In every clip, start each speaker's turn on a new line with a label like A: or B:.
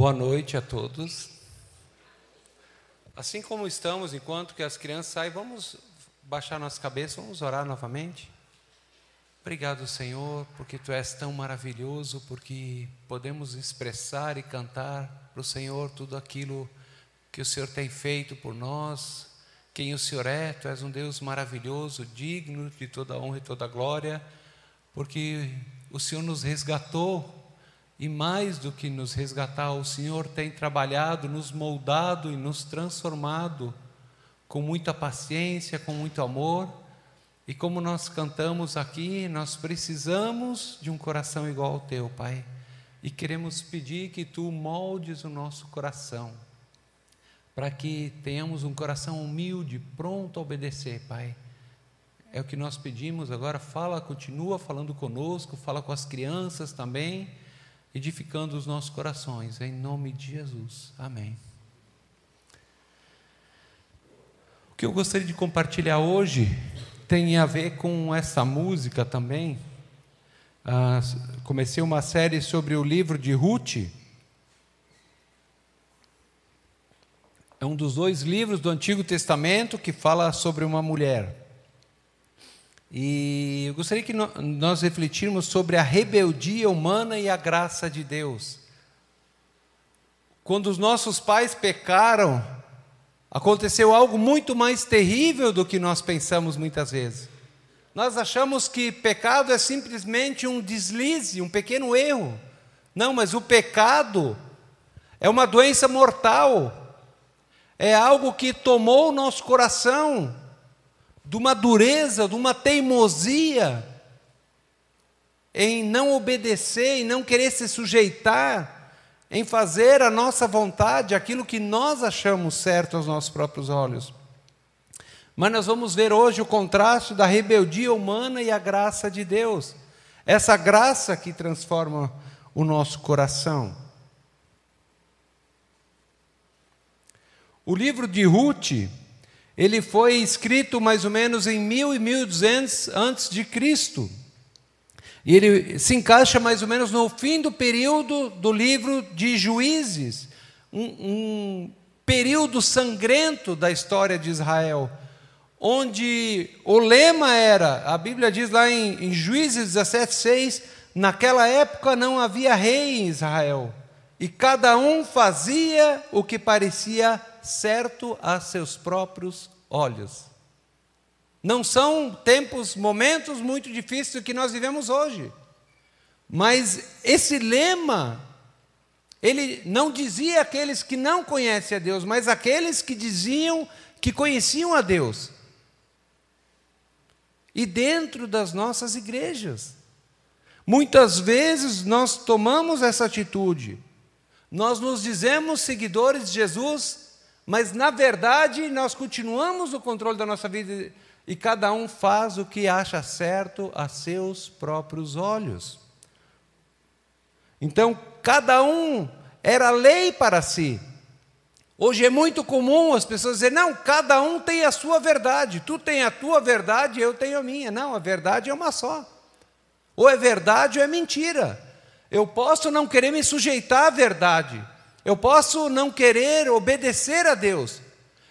A: Boa noite a todos. Assim como estamos, enquanto que as crianças saem, vamos baixar nossa cabeça, vamos orar novamente. Obrigado, Senhor, porque Tu és tão maravilhoso, porque podemos expressar e cantar para o Senhor tudo aquilo que o Senhor tem feito por nós, quem o Senhor é, Tu és um Deus maravilhoso, digno de toda honra e toda glória, porque o Senhor nos resgatou e mais do que nos resgatar, o Senhor tem trabalhado, nos moldado e nos transformado com muita paciência, com muito amor. E como nós cantamos aqui, nós precisamos de um coração igual ao teu, Pai. E queremos pedir que tu moldes o nosso coração, para que tenhamos um coração humilde, pronto a obedecer, Pai. É o que nós pedimos agora. Fala, continua falando conosco, fala com as crianças também edificando os nossos corações, em nome de Jesus. Amém. O que eu gostaria de compartilhar hoje tem a ver com essa música também. Ah, comecei uma série sobre o livro de Ruth. É um dos dois livros do Antigo Testamento que fala sobre uma mulher. E eu gostaria que nós refletirmos sobre a rebeldia humana e a graça de Deus. Quando os nossos pais pecaram, aconteceu algo muito mais terrível do que nós pensamos muitas vezes. Nós achamos que pecado é simplesmente um deslize, um pequeno erro. Não, mas o pecado é uma doença mortal, é algo que tomou o nosso coração, de uma dureza, de uma teimosia em não obedecer, em não querer se sujeitar, em fazer a nossa vontade, aquilo que nós achamos certo aos nossos próprios olhos. Mas nós vamos ver hoje o contraste da rebeldia humana e a graça de Deus. Essa graça que transforma o nosso coração. O livro de Ruth ele foi escrito mais ou menos em 1000 e 1200 antes de Cristo. E ele se encaixa mais ou menos no fim do período do livro de Juízes, um, um período sangrento da história de Israel, onde o lema era, a Bíblia diz lá em, em Juízes 17,6, naquela época não havia rei em Israel, e cada um fazia o que parecia certo a seus próprios olhos. Não são tempos, momentos muito difíceis que nós vivemos hoje. Mas esse lema, ele não dizia aqueles que não conhecem a Deus, mas aqueles que diziam que conheciam a Deus. E dentro das nossas igrejas. Muitas vezes nós tomamos essa atitude. Nós nos dizemos seguidores de Jesus, mas na verdade nós continuamos o controle da nossa vida e cada um faz o que acha certo a seus próprios olhos. Então, cada um era lei para si. Hoje é muito comum as pessoas dizerem: não, cada um tem a sua verdade, tu tem a tua verdade, eu tenho a minha. Não, a verdade é uma só. Ou é verdade ou é mentira. Eu posso não querer me sujeitar à verdade, eu posso não querer obedecer a Deus.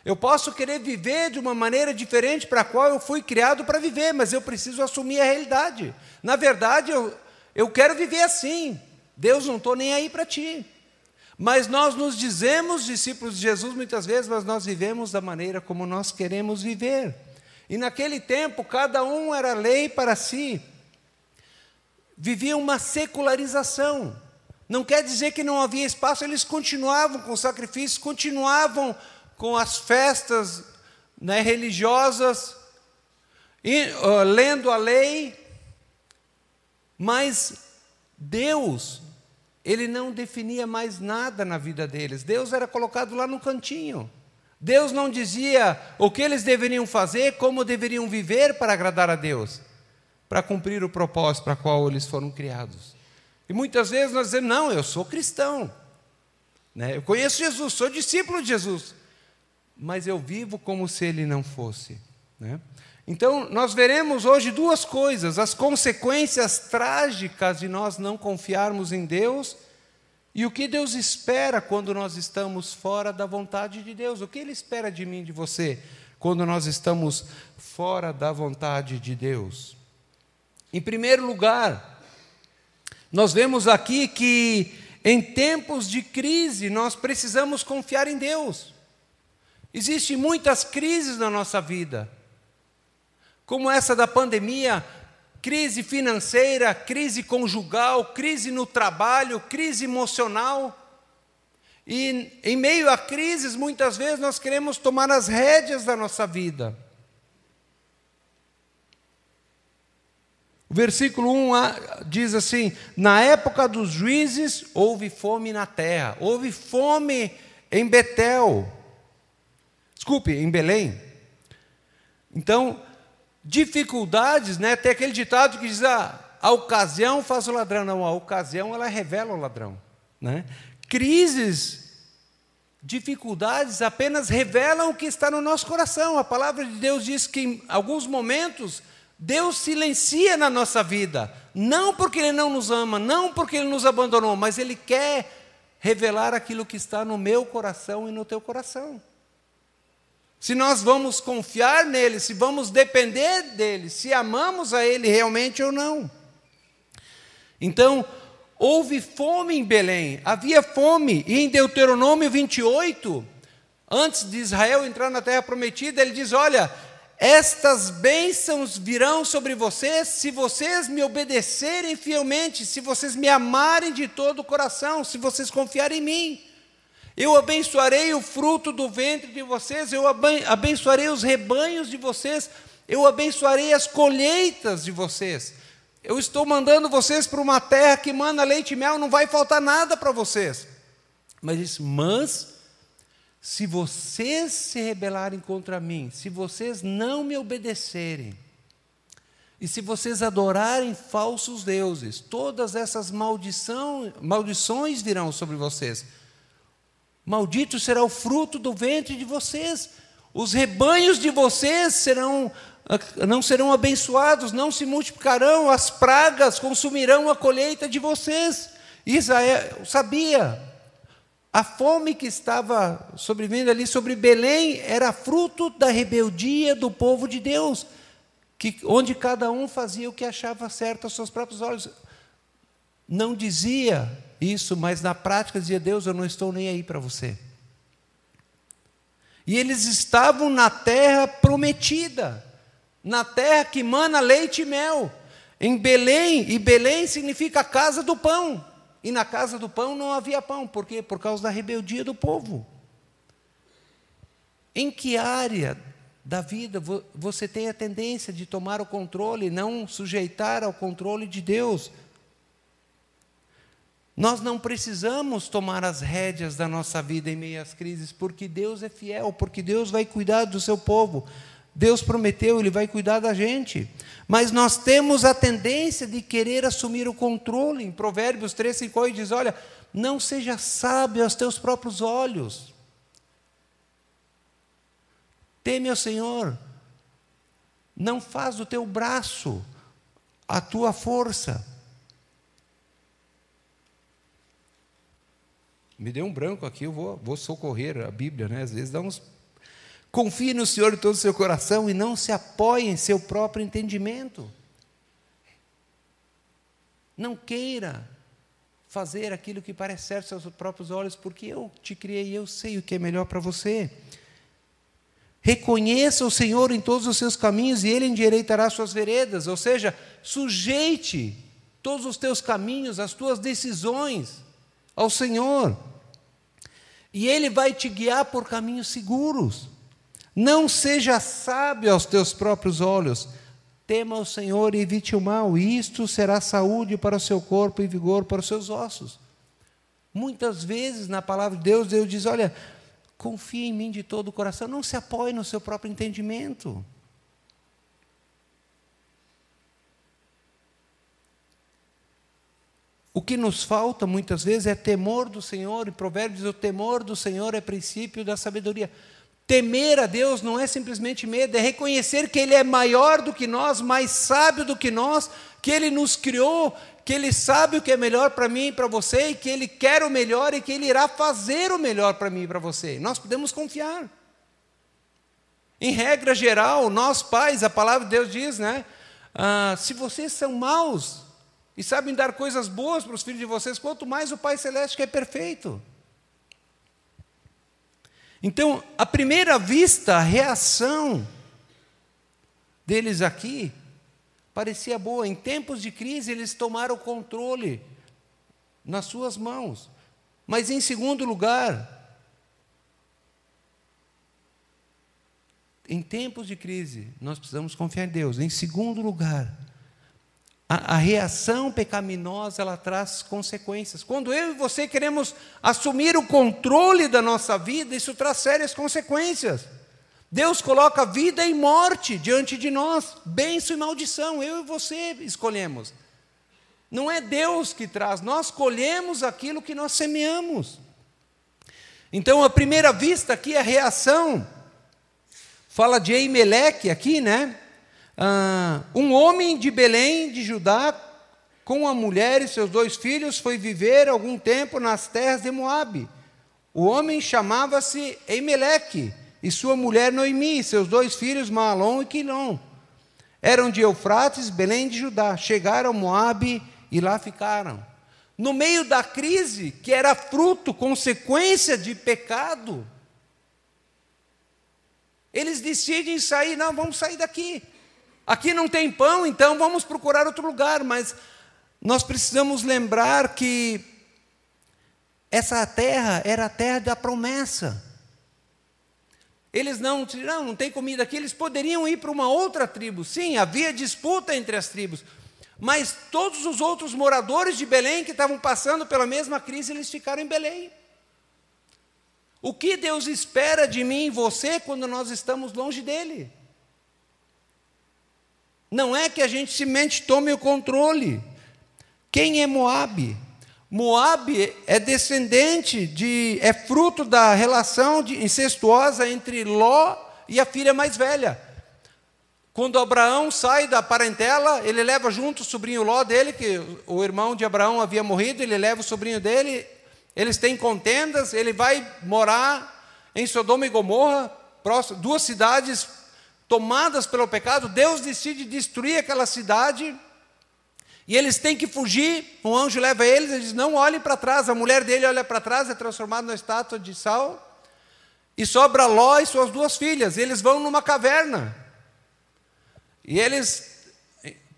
A: Eu posso querer viver de uma maneira diferente para a qual eu fui criado para viver, mas eu preciso assumir a realidade. Na verdade, eu, eu quero viver assim. Deus não estou nem aí para ti. Mas nós nos dizemos discípulos de Jesus muitas vezes, mas nós vivemos da maneira como nós queremos viver. E naquele tempo, cada um era lei para si. Vivia uma secularização. Não quer dizer que não havia espaço, eles continuavam com sacrifícios, continuavam com as festas né, religiosas, e, uh, lendo a lei, mas Deus, Ele não definia mais nada na vida deles, Deus era colocado lá no cantinho. Deus não dizia o que eles deveriam fazer, como deveriam viver para agradar a Deus, para cumprir o propósito para qual eles foram criados. E muitas vezes nós dizemos, não, eu sou cristão. Né? Eu conheço Jesus, sou discípulo de Jesus. Mas eu vivo como se ele não fosse. Né? Então, nós veremos hoje duas coisas: as consequências trágicas de nós não confiarmos em Deus E o que Deus espera quando nós estamos fora da vontade de Deus? O que Ele espera de mim, de você, quando nós estamos fora da vontade de Deus? Em primeiro lugar, nós vemos aqui que em tempos de crise nós precisamos confiar em Deus. Existem muitas crises na nossa vida, como essa da pandemia, crise financeira, crise conjugal, crise no trabalho, crise emocional. E em meio a crises, muitas vezes nós queremos tomar as rédeas da nossa vida. O versículo 1 diz assim: Na época dos juízes houve fome na terra, houve fome em Betel. Desculpe, em Belém. Então, dificuldades, né? Tem aquele ditado que diz: ah, a ocasião faz o ladrão. Não, a ocasião ela revela o ladrão. Né? Crises, dificuldades apenas revelam o que está no nosso coração. A palavra de Deus diz que em alguns momentos Deus silencia na nossa vida, não porque Ele não nos ama, não porque Ele nos abandonou, mas Ele quer revelar aquilo que está no meu coração e no teu coração. Se nós vamos confiar nele, se vamos depender dele, se amamos a ele realmente ou não. Então, houve fome em Belém, havia fome, e em Deuteronômio 28, antes de Israel entrar na terra prometida, ele diz: Olha, estas bênçãos virão sobre vocês se vocês me obedecerem fielmente, se vocês me amarem de todo o coração, se vocês confiarem em mim. Eu abençoarei o fruto do ventre de vocês, eu abençoarei os rebanhos de vocês, eu abençoarei as colheitas de vocês. Eu estou mandando vocês para uma terra que manda leite e mel, não vai faltar nada para vocês. Mas mas se vocês se rebelarem contra mim, se vocês não me obedecerem, e se vocês adorarem falsos deuses, todas essas maldição, maldições virão sobre vocês. Maldito será o fruto do ventre de vocês. Os rebanhos de vocês serão não serão abençoados, não se multiplicarão, as pragas consumirão a colheita de vocês. Israel sabia. A fome que estava sobrevivendo ali sobre Belém era fruto da rebeldia do povo de Deus, que, onde cada um fazia o que achava certo aos seus próprios olhos. Não dizia isso, mas na prática dizia: Deus, eu não estou nem aí para você. E eles estavam na terra prometida, na terra que mana leite e mel, em Belém, e Belém significa a casa do pão. E na casa do pão não havia pão, por quê? Por causa da rebeldia do povo. Em que área da vida você tem a tendência de tomar o controle, não sujeitar ao controle de Deus? Nós não precisamos tomar as rédeas da nossa vida em meio às crises, porque Deus é fiel, porque Deus vai cuidar do seu povo. Deus prometeu, Ele vai cuidar da gente. Mas nós temos a tendência de querer assumir o controle. Em Provérbios 3, 5 8 diz: Olha, não seja sábio aos teus próprios olhos. Teme ao Senhor. Não faz do teu braço a tua força. Me deu um branco aqui, eu vou, vou socorrer a Bíblia, né? Às vezes dá uns. Confie no Senhor de todo o seu coração e não se apoie em seu próprio entendimento. Não queira fazer aquilo que parece certo aos seus próprios olhos, porque eu te criei e eu sei o que é melhor para você. Reconheça o Senhor em todos os seus caminhos e Ele endireitará suas veredas, ou seja, sujeite todos os teus caminhos, as tuas decisões ao Senhor. E Ele vai te guiar por caminhos seguros. Não seja sábio aos teus próprios olhos. Tema o Senhor e evite o mal. Isto será saúde para o seu corpo e vigor para os seus ossos. Muitas vezes na palavra de Deus, Deus diz: Olha, confie em mim de todo o coração. Não se apoie no seu próprio entendimento. O que nos falta muitas vezes é temor do Senhor, e Provérbios diz: o temor do Senhor é princípio da sabedoria. Temer a Deus não é simplesmente medo, é reconhecer que Ele é maior do que nós, mais sábio do que nós, que Ele nos criou, que Ele sabe o que é melhor para mim e para você, e que Ele quer o melhor e que Ele irá fazer o melhor para mim e para você. Nós podemos confiar. Em regra geral, nós pais, a palavra de Deus diz, né? Ah, se vocês são maus e sabem dar coisas boas para os filhos de vocês, quanto mais o Pai Celeste que é perfeito. Então, à primeira vista, a reação deles aqui parecia boa. Em tempos de crise, eles tomaram o controle nas suas mãos. Mas, em segundo lugar, em tempos de crise, nós precisamos confiar em Deus. Em segundo lugar, a, a, reação pecaminosa ela traz consequências. Quando eu e você queremos assumir o controle da nossa vida, isso traz sérias consequências. Deus coloca vida e morte diante de nós, bênção e maldição, eu e você escolhemos. Não é Deus que traz, nós colhemos aquilo que nós semeamos. Então, à primeira vista aqui, a reação Fala de Eimeleque aqui, né? Ah, um homem de Belém, de Judá, com a mulher e seus dois filhos, foi viver algum tempo nas terras de Moabe. O homem chamava-se Eimeleque, e sua mulher Noemi, e seus dois filhos Malom e Quilom. Eram de Eufrates, Belém de Judá. Chegaram a Moabe e lá ficaram. No meio da crise, que era fruto, consequência de pecado, eles decidem sair, não, vamos sair daqui. Aqui não tem pão, então vamos procurar outro lugar, mas nós precisamos lembrar que essa terra era a terra da promessa. Eles não, não, não tem comida aqui, eles poderiam ir para uma outra tribo. Sim, havia disputa entre as tribos, mas todos os outros moradores de Belém que estavam passando pela mesma crise, eles ficaram em Belém. O que Deus espera de mim e você quando nós estamos longe dele? Não é que a gente simplesmente tome o controle. Quem é Moabe? Moabe é descendente de, é fruto da relação de, incestuosa entre Ló e a filha mais velha. Quando Abraão sai da parentela, ele leva junto o sobrinho Ló dele, que o irmão de Abraão havia morrido, ele leva o sobrinho dele eles têm contendas, ele vai morar em Sodoma e Gomorra, duas cidades tomadas pelo pecado. Deus decide destruir aquela cidade e eles têm que fugir. Um anjo leva eles, eles não olhem para trás. A mulher dele olha para trás, é transformada na estátua de sal. E sobra Ló e suas duas filhas. Eles vão numa caverna. E eles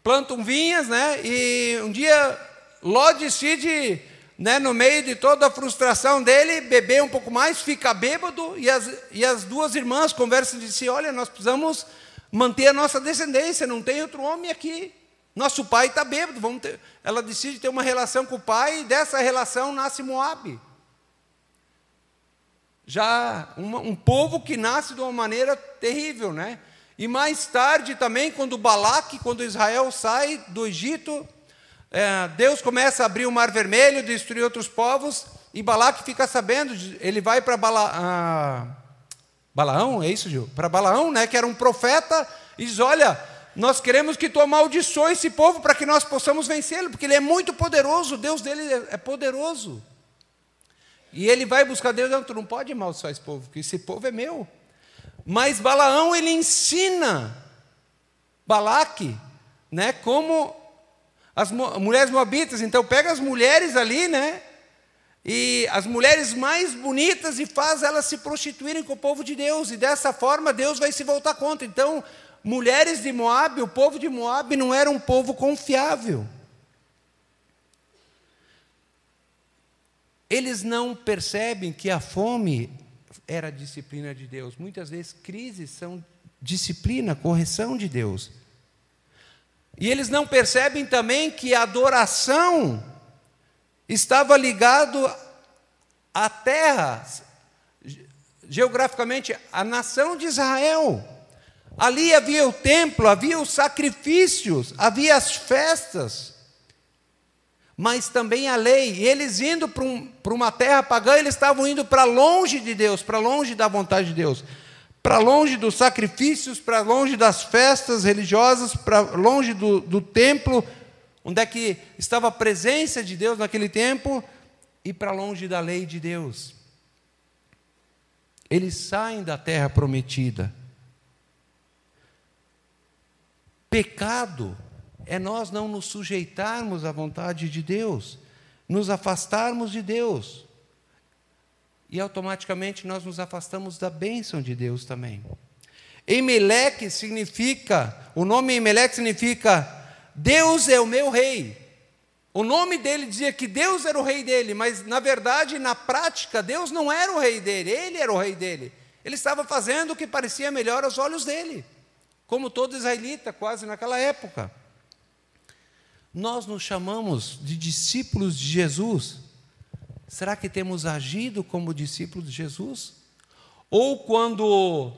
A: plantam vinhas, né? E um dia Ló decide né, no meio de toda a frustração dele, beber um pouco mais, fica bêbado, e as, e as duas irmãs conversam e dizem: Olha, nós precisamos manter a nossa descendência, não tem outro homem aqui. Nosso pai está bêbado. Vamos ter... Ela decide ter uma relação com o pai, e dessa relação nasce Moabe. Já uma, um povo que nasce de uma maneira terrível, né? E mais tarde também, quando Balaque, quando Israel sai do Egito, é, Deus começa a abrir o mar vermelho, destruir outros povos, e Balaque fica sabendo, ele vai para Bala, ah, Balaão, é isso, Gil? Para Balaão, né, que era um profeta, e diz: Olha, nós queremos que tu amaldiçoe esse povo para que nós possamos vencê-lo, porque ele é muito poderoso, o Deus dele é poderoso. E ele vai buscar Deus, não, tu não pode amaldiçoar esse povo, porque esse povo é meu. Mas Balaão, ele ensina Balaque, né, como as mulheres moabitas, então pega as mulheres ali, né? E as mulheres mais bonitas e faz elas se prostituírem com o povo de Deus, e dessa forma Deus vai se voltar contra. Então, mulheres de Moab, o povo de Moab não era um povo confiável. Eles não percebem que a fome era disciplina de Deus. Muitas vezes crises são disciplina, correção de Deus. E eles não percebem também que a adoração estava ligado à terra, geograficamente, à nação de Israel. Ali havia o templo, havia os sacrifícios, havia as festas, mas também a lei. E eles indo para, um, para uma terra pagã, eles estavam indo para longe de Deus, para longe da vontade de Deus para longe dos sacrifícios, para longe das festas religiosas, para longe do, do templo, onde é que estava a presença de Deus naquele tempo, e para longe da lei de Deus. Eles saem da terra prometida. Pecado é nós não nos sujeitarmos à vontade de Deus, nos afastarmos de Deus. E automaticamente nós nos afastamos da bênção de Deus também. Emeleque significa, o nome Emeleque significa Deus é o meu rei. O nome dele dizia que Deus era o rei dele, mas na verdade, na prática, Deus não era o rei dele, ele era o rei dele. Ele estava fazendo o que parecia melhor aos olhos dele, como todo israelita, quase naquela época. Nós nos chamamos de discípulos de Jesus. Será que temos agido como discípulos de Jesus? Ou quando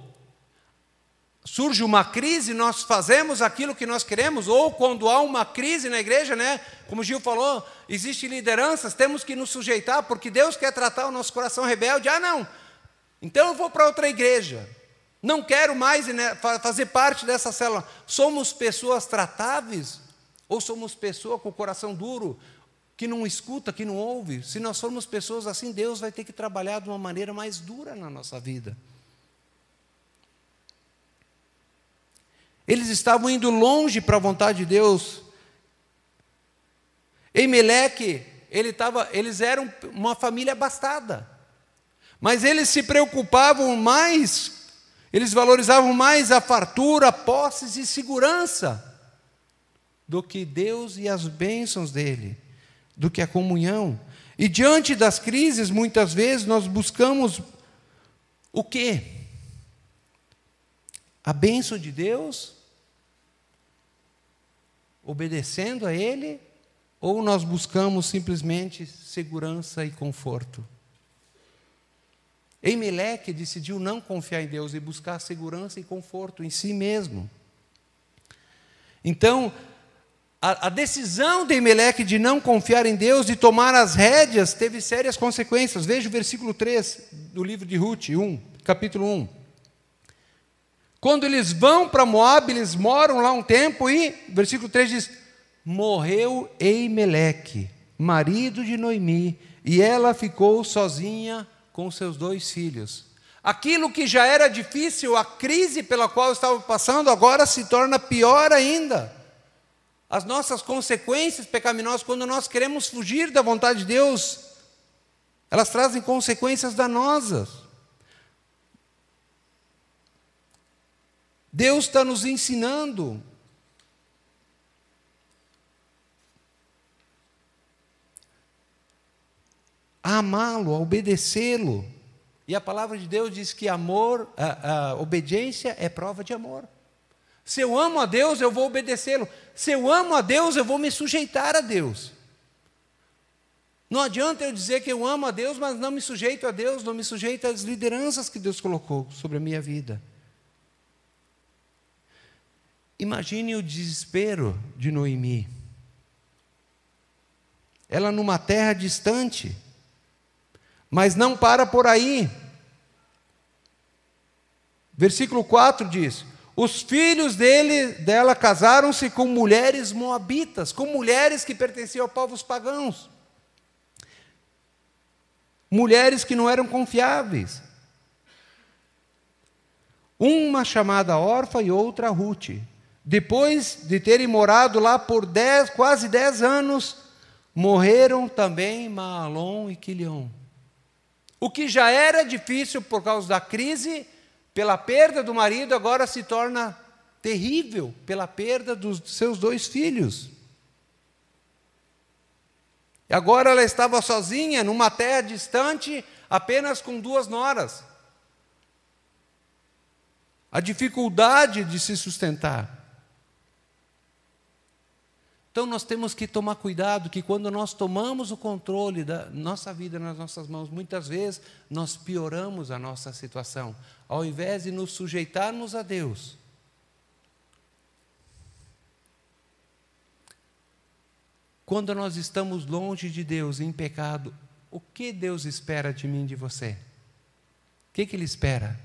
A: surge uma crise, nós fazemos aquilo que nós queremos, ou quando há uma crise na igreja, né? Como o Gil falou, existem lideranças, temos que nos sujeitar, porque Deus quer tratar o nosso coração rebelde. Ah, não, então eu vou para outra igreja. Não quero mais né, fazer parte dessa célula. Somos pessoas tratáveis? Ou somos pessoas com o coração duro, que não escuta, que não ouve? Se nós formos pessoas assim, Deus vai ter que trabalhar de uma maneira mais dura na nossa vida. Eles estavam indo longe para a vontade de Deus. Emeleque, ele tava, eles eram uma família abastada. Mas eles se preocupavam mais, eles valorizavam mais a fartura, posses e segurança do que Deus e as bênçãos dele, do que a comunhão. E diante das crises, muitas vezes nós buscamos o quê? a bênção de Deus, obedecendo a Ele, ou nós buscamos simplesmente segurança e conforto? Eimeleque decidiu não confiar em Deus e buscar segurança e conforto em si mesmo. Então, a, a decisão de Eimeleque de não confiar em Deus, de tomar as rédeas, teve sérias consequências. Veja o versículo 3 do livro de Ruth, 1, capítulo 1. Quando eles vão para Moab, eles moram lá um tempo e, versículo 3 diz: Morreu Eimeleque, marido de Noemi, e ela ficou sozinha com seus dois filhos. Aquilo que já era difícil, a crise pela qual estava passando, agora se torna pior ainda. As nossas consequências pecaminosas, quando nós queremos fugir da vontade de Deus, elas trazem consequências danosas. Deus está nos ensinando. A amá-lo, a obedecê-lo. E a palavra de Deus diz que amor, a, a obediência é prova de amor. Se eu amo a Deus, eu vou obedecê-lo. Se eu amo a Deus, eu vou me sujeitar a Deus. Não adianta eu dizer que eu amo a Deus, mas não me sujeito a Deus, não me sujeito às lideranças que Deus colocou sobre a minha vida. Imagine o desespero de Noemi. Ela numa terra distante, mas não para por aí. Versículo 4 diz: Os filhos dele, dela casaram-se com mulheres moabitas, com mulheres que pertenciam a povos pagãos. Mulheres que não eram confiáveis. Uma chamada órfã e outra Ruth. Depois de terem morado lá por dez, quase dez anos, morreram também Maalon e Quilion. O que já era difícil por causa da crise, pela perda do marido, agora se torna terrível pela perda dos seus dois filhos. Agora ela estava sozinha, numa terra distante, apenas com duas noras. A dificuldade de se sustentar. Então nós temos que tomar cuidado que quando nós tomamos o controle da nossa vida nas nossas mãos, muitas vezes nós pioramos a nossa situação, ao invés de nos sujeitarmos a Deus. Quando nós estamos longe de Deus, em pecado, o que Deus espera de mim e de você? O que, que Ele espera?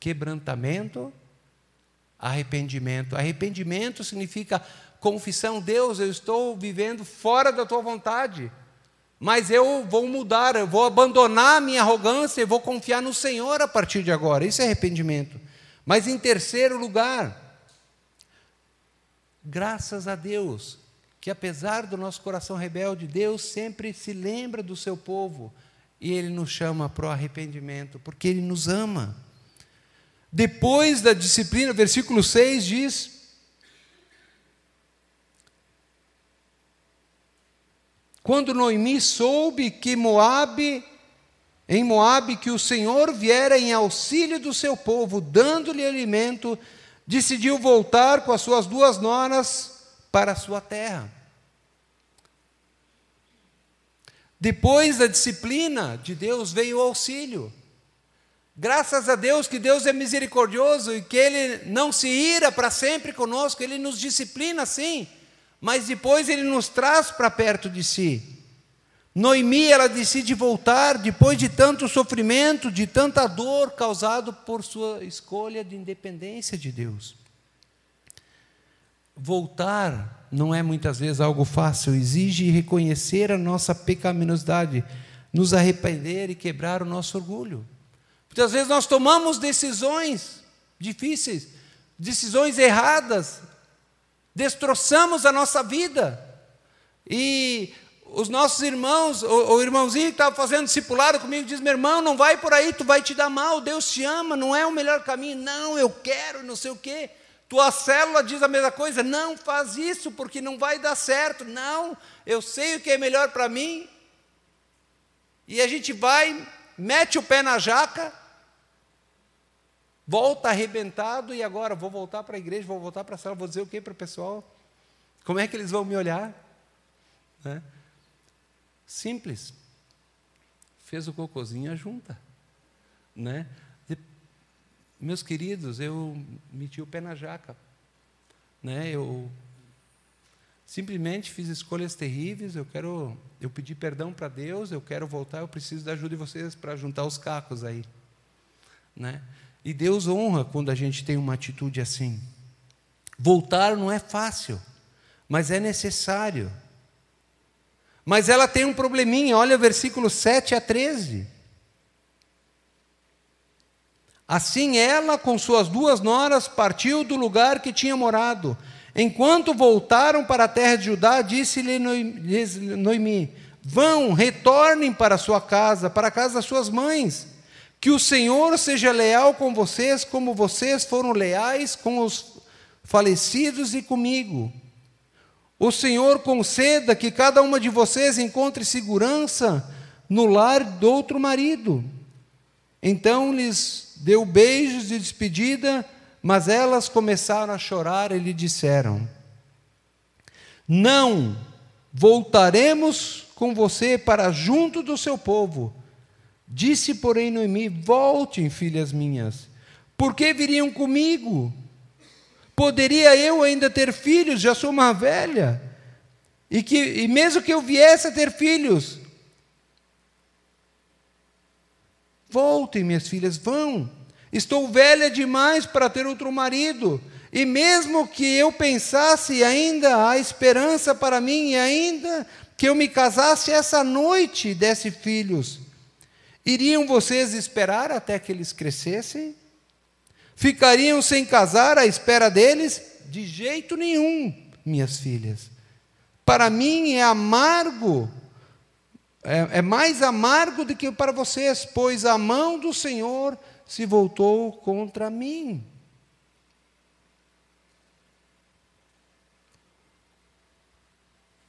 A: Quebrantamento arrependimento. Arrependimento significa confissão: Deus, eu estou vivendo fora da tua vontade, mas eu vou mudar, eu vou abandonar a minha arrogância e vou confiar no Senhor a partir de agora. Isso é arrependimento. Mas em terceiro lugar, graças a Deus, que apesar do nosso coração rebelde, Deus sempre se lembra do seu povo e Ele nos chama para o arrependimento, porque Ele nos ama. Depois da disciplina, versículo 6 diz: Quando Noemi soube que Moabe, em Moabe, que o Senhor viera em auxílio do seu povo, dando-lhe alimento, decidiu voltar com as suas duas noras para a sua terra. Depois da disciplina de Deus veio o auxílio. Graças a Deus que Deus é misericordioso e que Ele não se ira para sempre conosco, Ele nos disciplina sim, mas depois Ele nos traz para perto de si. Noemi, ela decide voltar depois de tanto sofrimento, de tanta dor causado por sua escolha de independência de Deus. Voltar não é muitas vezes algo fácil, exige reconhecer a nossa pecaminosidade, nos arrepender e quebrar o nosso orgulho. Muitas vezes nós tomamos decisões difíceis, decisões erradas, destroçamos a nossa vida. E os nossos irmãos, o, o irmãozinho que estava fazendo discipulado comigo, diz: meu irmão, não vai por aí, tu vai te dar mal, Deus te ama, não é o melhor caminho. Não, eu quero, não sei o quê. Tua célula diz a mesma coisa, não faz isso, porque não vai dar certo. Não, eu sei o que é melhor para mim. E a gente vai, mete o pé na jaca, Volta arrebentado e agora vou voltar para a igreja, vou voltar para a sala, vou dizer o que para o pessoal? Como é que eles vão me olhar? Né? Simples. Fez o cocôzinho junta. Né? E, meus queridos, eu meti o pé na jaca. Né? Eu simplesmente fiz escolhas terríveis, eu quero, eu pedi perdão para Deus, eu quero voltar, eu preciso da ajuda de vocês para juntar os cacos aí. Né? E Deus honra quando a gente tem uma atitude assim. Voltar não é fácil, mas é necessário. Mas ela tem um probleminha, olha versículo 7 a 13. Assim ela, com suas duas noras, partiu do lugar que tinha morado. Enquanto voltaram para a terra de Judá, disse-lhe Noemi: Vão, retornem para sua casa, para a casa das suas mães que o Senhor seja leal com vocês, como vocês foram leais com os falecidos e comigo. O Senhor conceda que cada uma de vocês encontre segurança no lar do outro marido. Então lhes deu beijos de despedida, mas elas começaram a chorar e lhe disseram: Não voltaremos com você para junto do seu povo Disse, porém, Noemi: Voltem, filhas minhas, por que viriam comigo? Poderia eu ainda ter filhos? Já sou uma velha. E, que, e mesmo que eu viesse a ter filhos, voltem, minhas filhas, vão. Estou velha demais para ter outro marido. E mesmo que eu pensasse, ainda há esperança para mim, e ainda que eu me casasse essa noite e desse filhos. Iriam vocês esperar até que eles crescessem? Ficariam sem casar à espera deles? De jeito nenhum, minhas filhas. Para mim é amargo, é, é mais amargo do que para vocês, pois a mão do Senhor se voltou contra mim.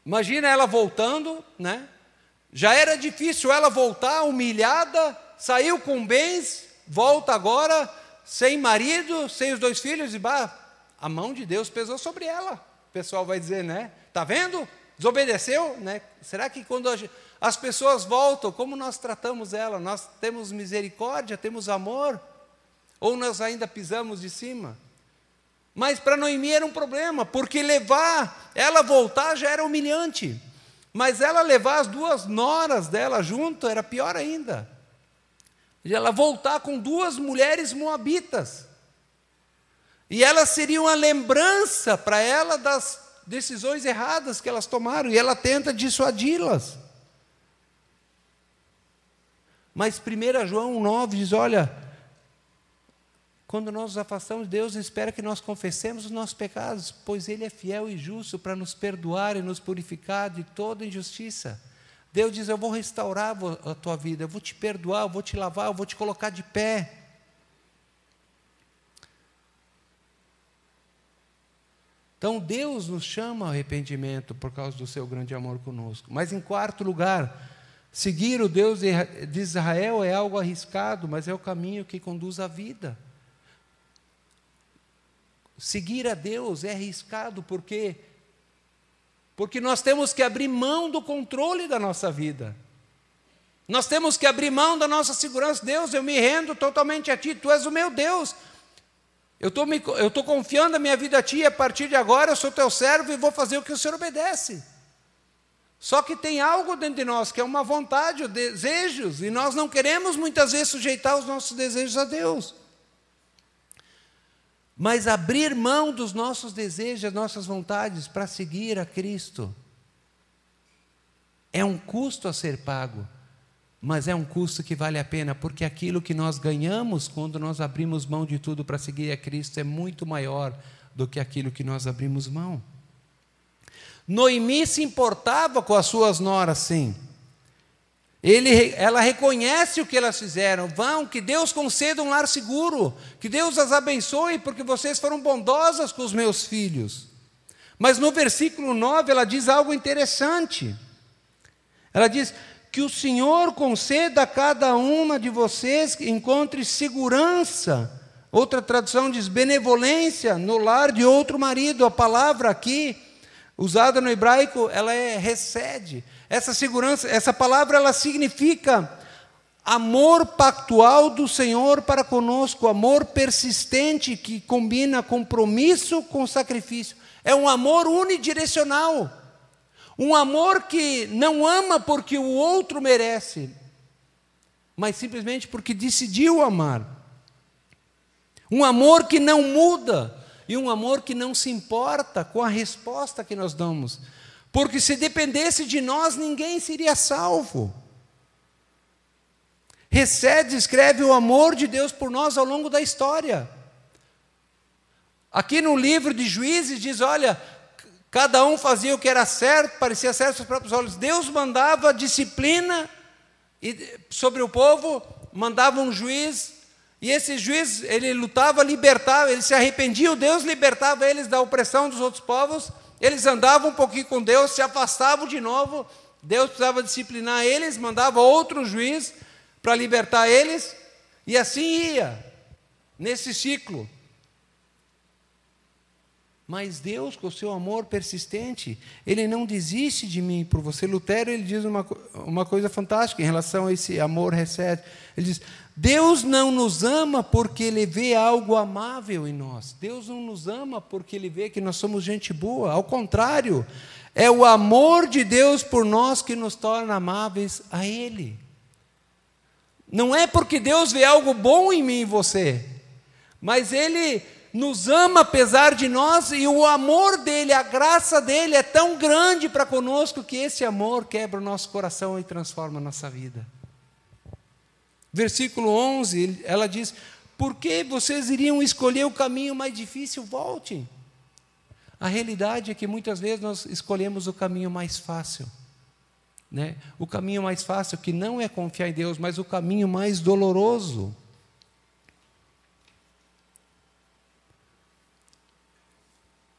A: Imagina ela voltando, né? Já era difícil ela voltar humilhada, saiu com bens, volta agora sem marido, sem os dois filhos, e bah, a mão de Deus pesou sobre ela. O pessoal vai dizer, né? Tá vendo? Desobedeceu, né? Será que quando as pessoas voltam, como nós tratamos ela? Nós temos misericórdia, temos amor? Ou nós ainda pisamos de cima? Mas para Noemi era um problema, porque levar ela voltar já era humilhante. Mas ela levar as duas noras dela junto era pior ainda. Ela voltar com duas mulheres moabitas. E elas seriam a lembrança para ela das decisões erradas que elas tomaram, e ela tenta dissuadi-las. Mas 1 João 9 diz: olha, quando nós nos afastamos de Deus, espera que nós confessemos os nossos pecados, pois Ele é fiel e justo para nos perdoar e nos purificar de toda injustiça. Deus diz: Eu vou restaurar a tua vida, eu vou te perdoar, eu vou te lavar, eu vou te colocar de pé. Então Deus nos chama ao arrependimento por causa do seu grande amor conosco. Mas em quarto lugar, seguir o Deus de Israel é algo arriscado, mas é o caminho que conduz à vida. Seguir a Deus é arriscado porque porque nós temos que abrir mão do controle da nossa vida. Nós temos que abrir mão da nossa segurança. Deus, eu me rendo totalmente a Ti, Tu és o meu Deus. Eu estou confiando a minha vida a Ti, a partir de agora eu sou Teu servo e vou fazer o que o Senhor obedece. Só que tem algo dentro de nós que é uma vontade, desejos, e nós não queremos muitas vezes sujeitar os nossos desejos a Deus. Mas abrir mão dos nossos desejos, nossas vontades para seguir a Cristo é um custo a ser pago, mas é um custo que vale a pena, porque aquilo que nós ganhamos quando nós abrimos mão de tudo para seguir a Cristo é muito maior do que aquilo que nós abrimos mão. Noemi se importava com as suas noras, sim. Ele, ela reconhece o que elas fizeram. Vão, que Deus conceda um lar seguro, que Deus as abençoe, porque vocês foram bondosas com os meus filhos. Mas no versículo 9 ela diz algo interessante. Ela diz: Que o Senhor conceda a cada uma de vocês que encontre segurança. Outra tradução diz benevolência no lar de outro marido. A palavra aqui, usada no hebraico, ela é recede essa segurança, essa palavra ela significa amor pactual do Senhor para conosco, amor persistente que combina compromisso com sacrifício. É um amor unidirecional. Um amor que não ama porque o outro merece, mas simplesmente porque decidiu amar. Um amor que não muda e um amor que não se importa com a resposta que nós damos porque se dependesse de nós, ninguém seria salvo. Recebe, escreve o amor de Deus por nós ao longo da história. Aqui no livro de Juízes diz: olha, cada um fazia o que era certo, parecia certo aos próprios olhos. Deus mandava disciplina sobre o povo, mandava um juiz, e esse juiz, ele lutava, libertava, ele se arrependia, Deus libertava eles da opressão dos outros povos. Eles andavam um pouquinho com Deus, se afastavam de novo. Deus precisava disciplinar eles, mandava outro juiz para libertar eles, e assim ia, nesse ciclo. Mas Deus, com o seu amor persistente, Ele não desiste de mim por você. Lutero ele diz uma, uma coisa fantástica em relação a esse amor recebe. Ele diz: Deus não nos ama porque Ele vê algo amável em nós. Deus não nos ama porque Ele vê que nós somos gente boa. Ao contrário, é o amor de Deus por nós que nos torna amáveis a Ele. Não é porque Deus vê algo bom em mim e você, mas Ele nos ama apesar de nós e o amor dele, a graça dele é tão grande para conosco que esse amor quebra o nosso coração e transforma a nossa vida. Versículo 11, ela diz: Por que vocês iriam escolher o caminho mais difícil? Volte. A realidade é que muitas vezes nós escolhemos o caminho mais fácil. Né? O caminho mais fácil, que não é confiar em Deus, mas o caminho mais doloroso.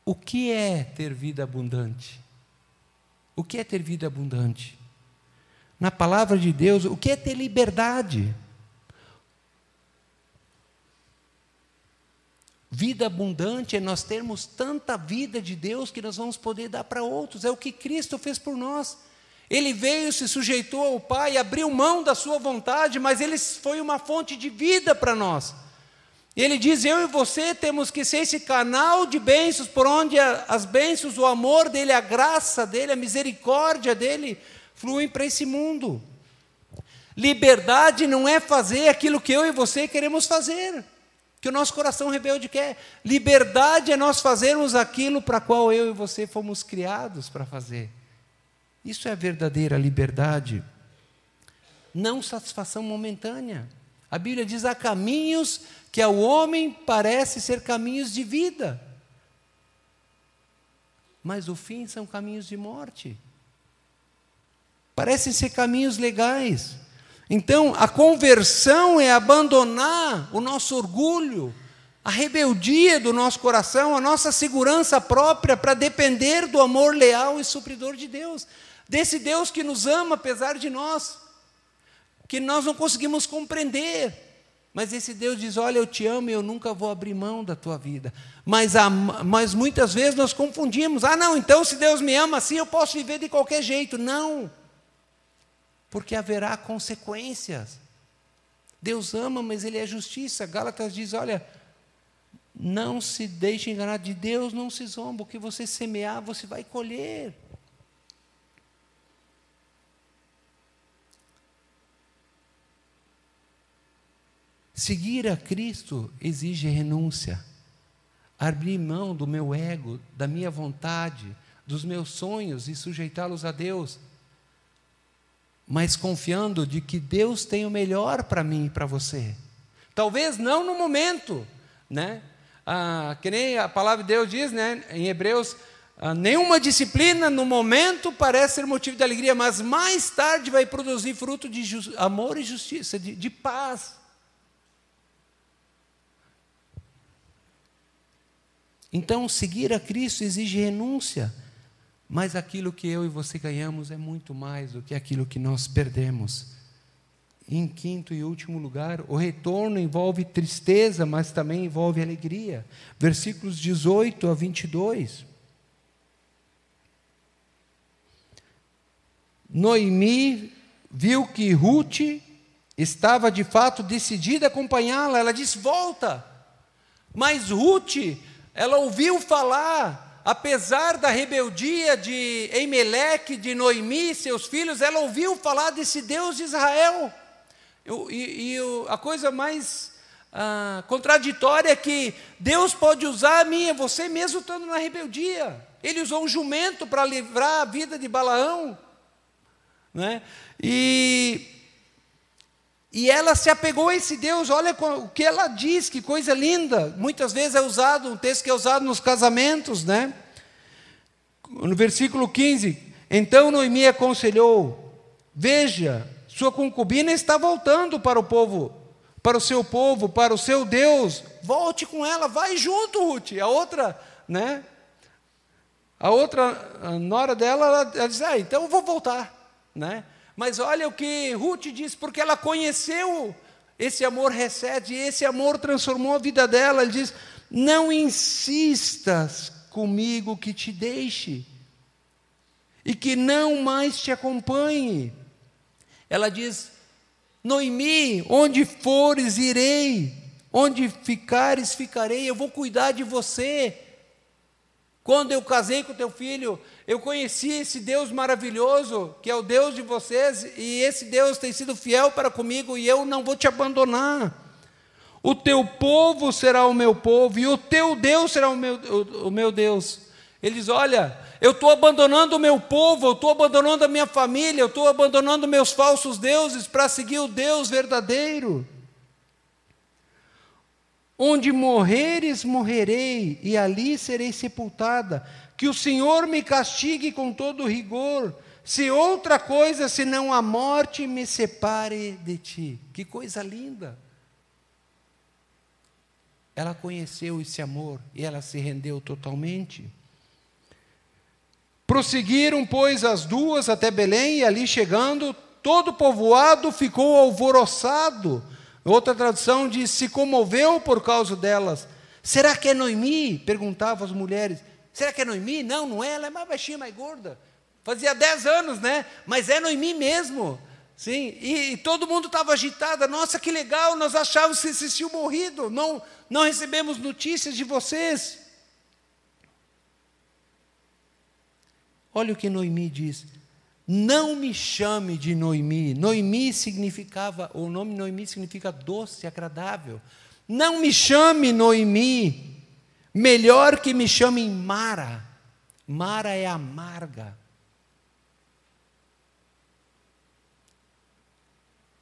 A: O que é ter vida abundante? O que é ter vida abundante? Na palavra de Deus, o que é ter liberdade? Vida abundante é nós termos tanta vida de Deus que nós vamos poder dar para outros. É o que Cristo fez por nós. Ele veio, se sujeitou ao Pai, abriu mão da sua vontade, mas ele foi uma fonte de vida para nós. Ele diz: Eu e você temos que ser esse canal de bênçãos por onde as bênçãos, o amor dele, a graça dele, a misericórdia dele fluem para esse mundo. Liberdade não é fazer aquilo que eu e você queremos fazer. Que o nosso coração rebelde quer. Liberdade é nós fazermos aquilo para qual eu e você fomos criados para fazer. Isso é verdadeira liberdade. Não satisfação momentânea. A Bíblia diz: há caminhos que ao homem parece ser caminhos de vida, mas o fim são caminhos de morte. Parecem ser caminhos legais. Então, a conversão é abandonar o nosso orgulho, a rebeldia do nosso coração, a nossa segurança própria para depender do amor leal e supridor de Deus, desse Deus que nos ama apesar de nós, que nós não conseguimos compreender. Mas esse Deus diz: Olha, eu te amo e eu nunca vou abrir mão da tua vida. Mas, mas muitas vezes nós confundimos: Ah, não, então se Deus me ama assim, eu posso viver de qualquer jeito. Não porque haverá consequências. Deus ama, mas Ele é justiça. Gálatas diz: olha, não se deixe enganar, de Deus não se zomba, o que você semear, você vai colher. Seguir a Cristo exige renúncia, abrir mão do meu ego, da minha vontade, dos meus sonhos e sujeitá-los a Deus mas confiando de que Deus tem o melhor para mim e para você. Talvez não no momento, né? Ah, que nem a palavra de Deus diz, né? Em Hebreus, ah, nenhuma disciplina no momento parece ser motivo de alegria, mas mais tarde vai produzir fruto de amor e justiça, de, de paz. Então, seguir a Cristo exige renúncia mas aquilo que eu e você ganhamos é muito mais do que aquilo que nós perdemos. Em quinto e último lugar, o retorno envolve tristeza, mas também envolve alegria. Versículos 18 a 22. Noemi viu que Ruth estava de fato decidida a acompanhá-la. Ela disse: Volta. Mas Ruth, ela ouviu falar apesar da rebeldia de Eimeleque, de Noemi, seus filhos, ela ouviu falar desse Deus de Israel. E, e a coisa mais ah, contraditória é que Deus pode usar a mim, você mesmo estando na rebeldia. Ele usou um jumento para livrar a vida de Balaão. Né? E, e ela se apegou a esse Deus, olha o que ela diz, que coisa linda. Muitas vezes é usado, um texto que é usado nos casamentos, né? No versículo 15, então Noemi aconselhou: Veja, sua concubina está voltando para o povo, para o seu povo, para o seu Deus. Volte com ela, vai junto, Ruth. A outra, né? A outra a nora dela, ela, ela diz: Ah, então eu vou voltar, né? Mas olha o que Ruth diz, porque ela conheceu esse amor recede, e esse amor transformou a vida dela. Ele diz: Não insistas comigo que te deixe e que não mais te acompanhe. Ela diz: Noemi, onde fores, irei, onde ficares, ficarei, eu vou cuidar de você. Quando eu casei com teu filho, eu conheci esse Deus maravilhoso, que é o Deus de vocês, e esse Deus tem sido fiel para comigo, e eu não vou te abandonar. O teu povo será o meu povo, e o teu Deus será o meu, o, o meu Deus. Ele diz: Olha, eu estou abandonando o meu povo, eu estou abandonando a minha família, eu estou abandonando meus falsos deuses para seguir o Deus verdadeiro. Onde morreres, morrerei, e ali serei sepultada. Que o Senhor me castigue com todo rigor, se outra coisa senão a morte me separe de ti. Que coisa linda! Ela conheceu esse amor e ela se rendeu totalmente. Prosseguiram, pois, as duas até Belém, e ali chegando, todo o povoado ficou alvoroçado. Outra tradução diz: se comoveu por causa delas. Será que é Noemi? Perguntavam as mulheres. Será que é Noemi? Não, não é, ela é mais baixinha, mais gorda. Fazia dez anos, né? Mas é Noemi mesmo. Sim, e, e todo mundo estava agitado. Nossa, que legal, nós achávamos que vocês tinham morrido. Não, não recebemos notícias de vocês. Olha o que Noemi diz. Não me chame de Noemi. Noemi significava, o nome Noemi significa doce, agradável. Não me chame Noemi, melhor que me chame Mara. Mara é amarga.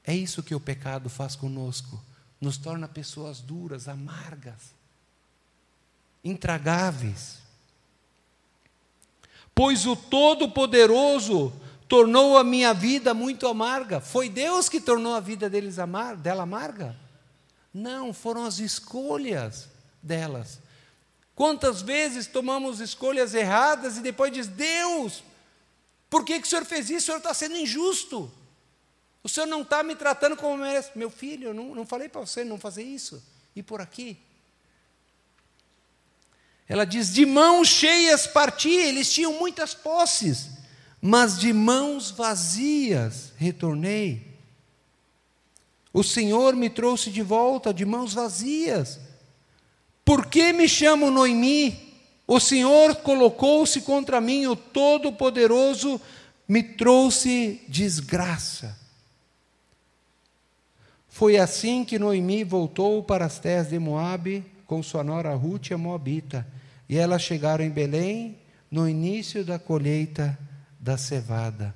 A: É isso que o pecado faz conosco, nos torna pessoas duras, amargas, intragáveis. Pois o Todo-Poderoso tornou a minha vida muito amarga. Foi Deus que tornou a vida deles amar, dela amarga? Não, foram as escolhas delas. Quantas vezes tomamos escolhas erradas e depois diz: Deus, por que, que o senhor fez isso? O senhor está sendo injusto. O senhor não está me tratando como merece. Meu filho, eu não, não falei para você não fazer isso. E por aqui. Ela diz: de mãos cheias parti, eles tinham muitas posses, mas de mãos vazias retornei. O Senhor me trouxe de volta de mãos vazias. Por que me chamo Noemi? O Senhor colocou-se contra mim, o Todo-Poderoso me trouxe desgraça. Foi assim que Noemi voltou para as terras de Moabe com sua nora Ruth, a Moabita, e elas chegaram em Belém no início da colheita da cevada.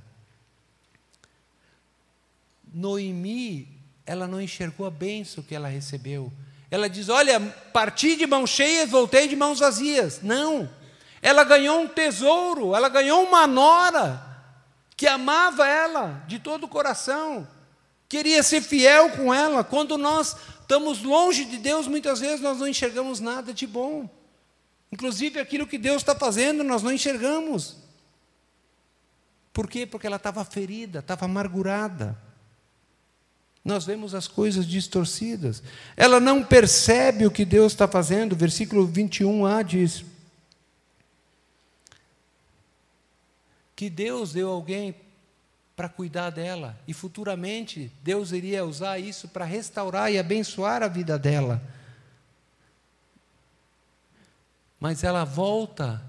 A: Noemi ela não enxergou a bênção que ela recebeu. Ela diz: Olha, parti de mãos cheias, voltei de mãos vazias. Não. Ela ganhou um tesouro, ela ganhou uma nora que amava ela de todo o coração, queria ser fiel com ela. Quando nós estamos longe de Deus, muitas vezes nós não enxergamos nada de bom. Inclusive aquilo que Deus está fazendo, nós não enxergamos. Por quê? Porque ela estava ferida, estava amargurada. Nós vemos as coisas distorcidas. Ela não percebe o que Deus está fazendo. Versículo 21a diz: que Deus deu alguém para cuidar dela e futuramente Deus iria usar isso para restaurar e abençoar a vida dela. Mas ela volta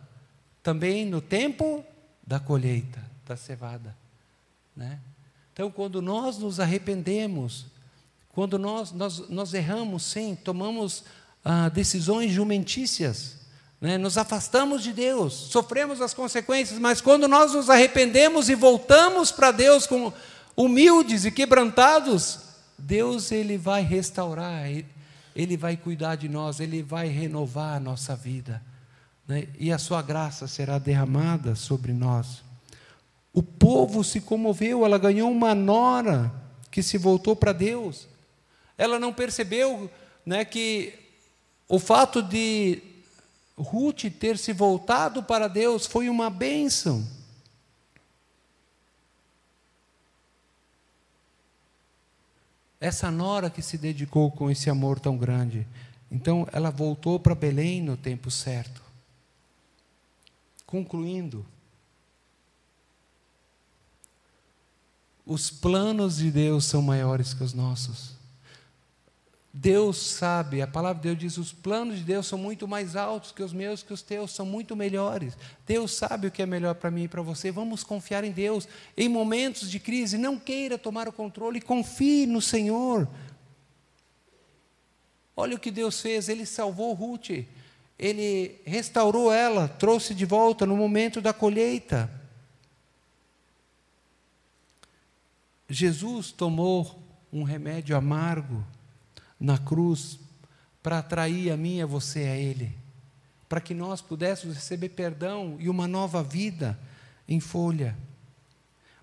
A: também no tempo da colheita, da cevada, né? Então, quando nós nos arrependemos, quando nós, nós, nós erramos, sim, tomamos ah, decisões jumentícias, né? nos afastamos de Deus, sofremos as consequências, mas quando nós nos arrependemos e voltamos para Deus com humildes e quebrantados, Deus ele vai restaurar, ele vai cuidar de nós, ele vai renovar a nossa vida, né? e a sua graça será derramada sobre nós. O povo se comoveu, ela ganhou uma nora que se voltou para Deus. Ela não percebeu né, que o fato de Ruth ter se voltado para Deus foi uma bênção. Essa nora que se dedicou com esse amor tão grande. Então, ela voltou para Belém no tempo certo. Concluindo, Os planos de Deus são maiores que os nossos. Deus sabe, a palavra de Deus diz: os planos de Deus são muito mais altos que os meus, que os teus, são muito melhores. Deus sabe o que é melhor para mim e para você. Vamos confiar em Deus. Em momentos de crise, não queira tomar o controle, confie no Senhor. Olha o que Deus fez: Ele salvou Ruth, Ele restaurou ela, trouxe de volta no momento da colheita. Jesus tomou um remédio amargo na cruz para atrair a mim e a você a Ele, para que nós pudéssemos receber perdão e uma nova vida em folha.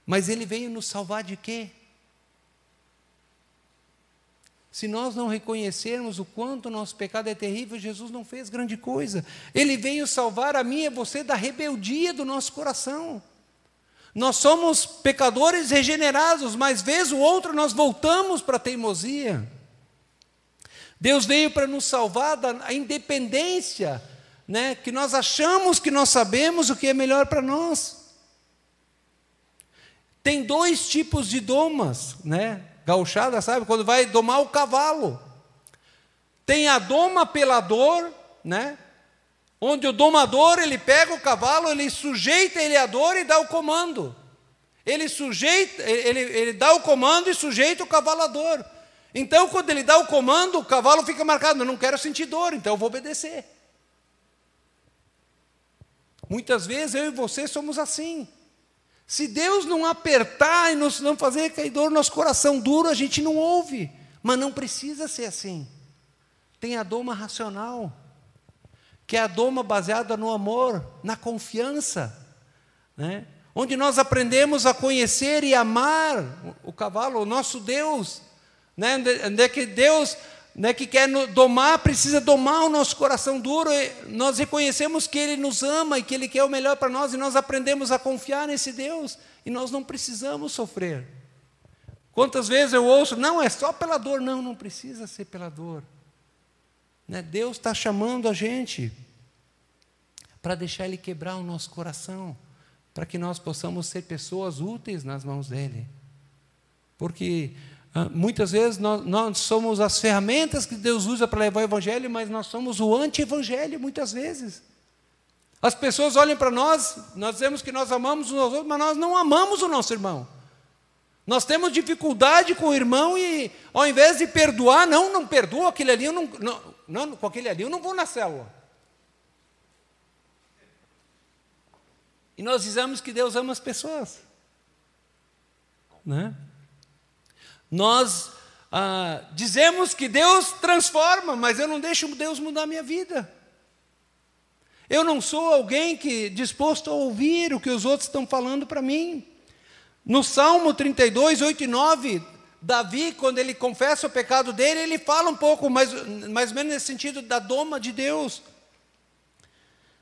A: Mas Ele veio nos salvar de quê? Se nós não reconhecermos o quanto o nosso pecado é terrível, Jesus não fez grande coisa. Ele veio salvar a mim e a você da rebeldia do nosso coração. Nós somos pecadores regenerados, mas vez o outro nós voltamos para a teimosia. Deus veio para nos salvar da independência, né, que nós achamos que nós sabemos o que é melhor para nós. Tem dois tipos de domas, né? Gauchada, sabe? Quando vai domar o cavalo. Tem a doma pela dor, né? Onde o domador ele pega o cavalo, ele sujeita ele à dor e dá o comando. Ele sujeita, ele, ele dá o comando e sujeita o cavalo à dor. Então, quando ele dá o comando, o cavalo fica marcado, eu não quero sentir dor, então eu vou obedecer. Muitas vezes eu e você somos assim. Se Deus não apertar e nos, não fazer cair dor no nosso coração duro, a gente não ouve. Mas não precisa ser assim. Tem a doma racional, que é a doma baseada no amor, na confiança, né? onde nós aprendemos a conhecer e amar o cavalo, o nosso Deus. Né? Onde é que Deus né, que quer domar, precisa domar o nosso coração duro. Nós reconhecemos que Ele nos ama e que Ele quer o melhor para nós, e nós aprendemos a confiar nesse Deus, e nós não precisamos sofrer. Quantas vezes eu ouço, não, é só pela dor. Não, não precisa ser pela dor. Né? Deus está chamando a gente para deixar Ele quebrar o nosso coração, para que nós possamos ser pessoas úteis nas mãos dEle. Porque ah, muitas vezes nós, nós, somos as ferramentas que Deus usa para levar o Evangelho, mas nós somos o anti-Evangelho muitas vezes. As pessoas olham para nós, nós dizemos que nós amamos uns aos outros, mas nós não amamos o nosso irmão. Nós temos dificuldade com o irmão e, ao invés de perdoar, não, não perdoa aquele ali, não, não, não, com aquele ali eu não vou na célula. E nós dizemos que Deus ama as pessoas. Né? Nós ah, dizemos que Deus transforma, mas eu não deixo Deus mudar a minha vida. Eu não sou alguém que disposto a ouvir o que os outros estão falando para mim. No Salmo 32, 8 e 9, Davi, quando ele confessa o pecado dele, ele fala um pouco, mais, mais ou menos nesse sentido, da doma de Deus.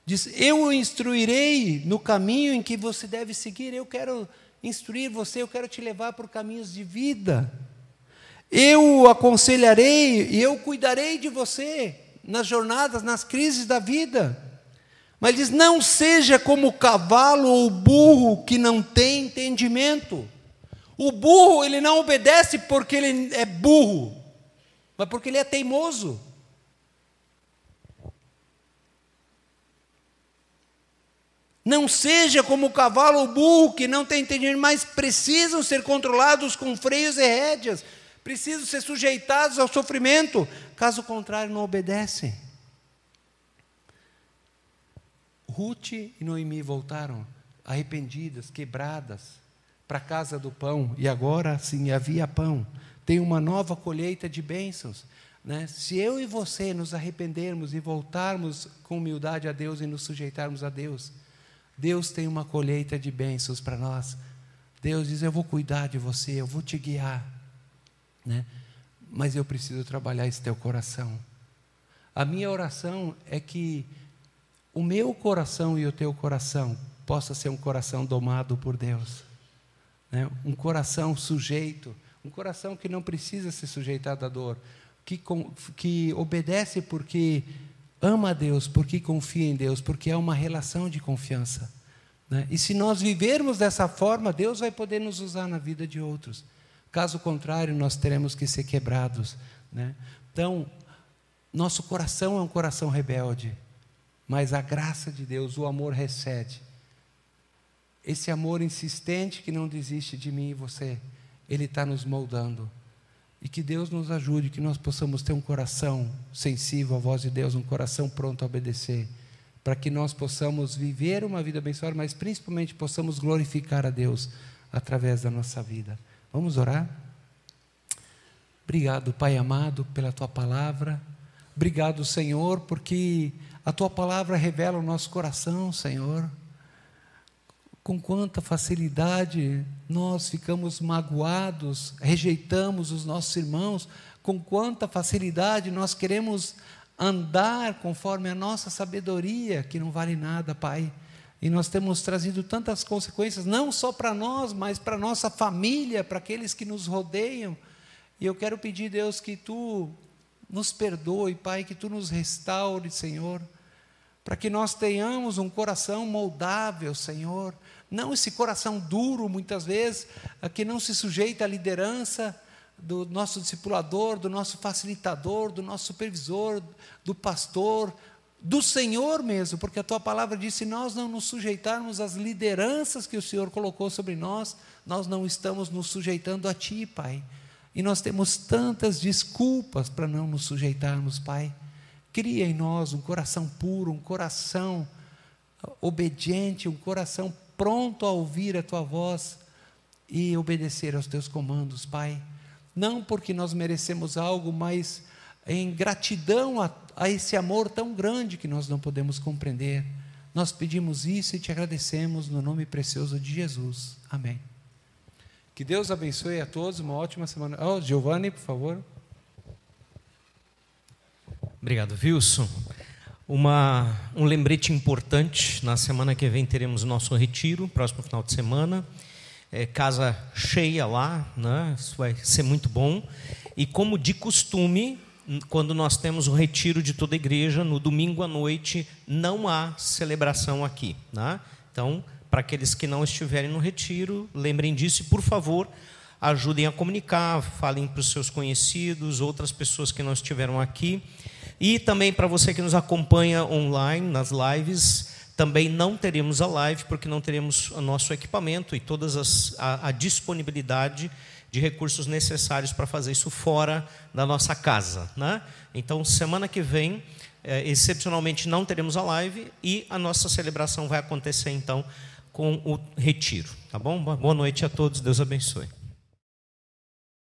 A: Diz: Eu o instruirei no caminho em que você deve seguir. Eu quero instruir você, eu quero te levar por caminhos de vida. Eu o aconselharei e eu cuidarei de você nas jornadas, nas crises da vida. Mas diz: não seja como cavalo ou burro que não tem entendimento. O burro, ele não obedece porque ele é burro, mas porque ele é teimoso. Não seja como o cavalo ou burro que não tem entendimento, mas precisam ser controlados com freios e rédeas, precisam ser sujeitados ao sofrimento, caso contrário, não obedecem. Ruth e Noemi voltaram arrependidas, quebradas, para a casa do pão, e agora sim havia pão. Tem uma nova colheita de bênçãos. Né? Se eu e você nos arrependermos e voltarmos com humildade a Deus e nos sujeitarmos a Deus, Deus tem uma colheita de bênçãos para nós. Deus diz: Eu vou cuidar de você, eu vou te guiar. Né? Mas eu preciso trabalhar esse teu coração. A minha oração é que o meu coração e o teu coração possa ser um coração domado por Deus. Né? Um coração sujeito, um coração que não precisa ser sujeitado à dor, que, que obedece porque ama a Deus, porque confia em Deus, porque é uma relação de confiança. Né? E se nós vivermos dessa forma, Deus vai poder nos usar na vida de outros. Caso contrário, nós teremos que ser quebrados. Né? Então, nosso coração é um coração rebelde, mas a graça de Deus, o amor recede. Esse amor insistente que não desiste de mim e você, ele está nos moldando. E que Deus nos ajude, que nós possamos ter um coração sensível à voz de Deus, um coração pronto a obedecer, para que nós possamos viver uma vida abençoada, mas principalmente possamos glorificar a Deus através da nossa vida. Vamos orar? Obrigado, Pai amado, pela tua palavra. Obrigado, Senhor, porque a tua palavra revela o nosso coração, Senhor com quanta facilidade nós ficamos magoados, rejeitamos os nossos irmãos, com quanta facilidade nós queremos andar conforme a nossa sabedoria, que não vale nada, Pai. E nós temos trazido tantas consequências, não só para nós, mas para nossa família, para aqueles que nos rodeiam. E eu quero pedir, Deus, que tu nos perdoe, Pai, que tu nos restaure, Senhor, para que nós tenhamos um coração moldável, Senhor, não esse coração duro, muitas vezes, que não se sujeita à liderança do nosso discipulador, do nosso facilitador, do nosso supervisor, do pastor, do Senhor mesmo, porque a tua palavra diz: se nós não nos sujeitarmos às lideranças que o Senhor colocou sobre nós, nós não estamos nos sujeitando a ti, Pai. E nós temos tantas desculpas para não nos sujeitarmos, Pai. Cria em nós um coração puro, um coração obediente, um coração pronto a ouvir a tua voz e obedecer aos teus comandos, Pai. Não porque nós merecemos algo, mas em gratidão a, a esse amor tão grande que nós não podemos compreender. Nós pedimos isso e te agradecemos no nome precioso de Jesus. Amém. Que Deus abençoe a todos, uma ótima semana. Oh, Giovanni, por favor.
B: Obrigado, Wilson. Uma, um lembrete importante: na semana que vem teremos o nosso retiro, próximo final de semana. É, casa cheia lá, né? isso vai ser muito bom. E como de costume, quando nós temos o retiro de toda a igreja, no domingo à noite, não há celebração aqui. Né? Então, para aqueles que não estiverem no retiro, lembrem disso e, por favor, ajudem a comunicar, falem para os seus conhecidos, outras pessoas que não estiveram aqui. E também para você que nos acompanha online, nas lives, também não teremos a live, porque não teremos o nosso equipamento e toda a, a disponibilidade de recursos necessários para fazer isso fora da nossa casa. Né? Então, semana que vem, é, excepcionalmente, não teremos a live e a nossa celebração vai acontecer, então, com o retiro. Tá bom? Boa noite a todos, Deus abençoe.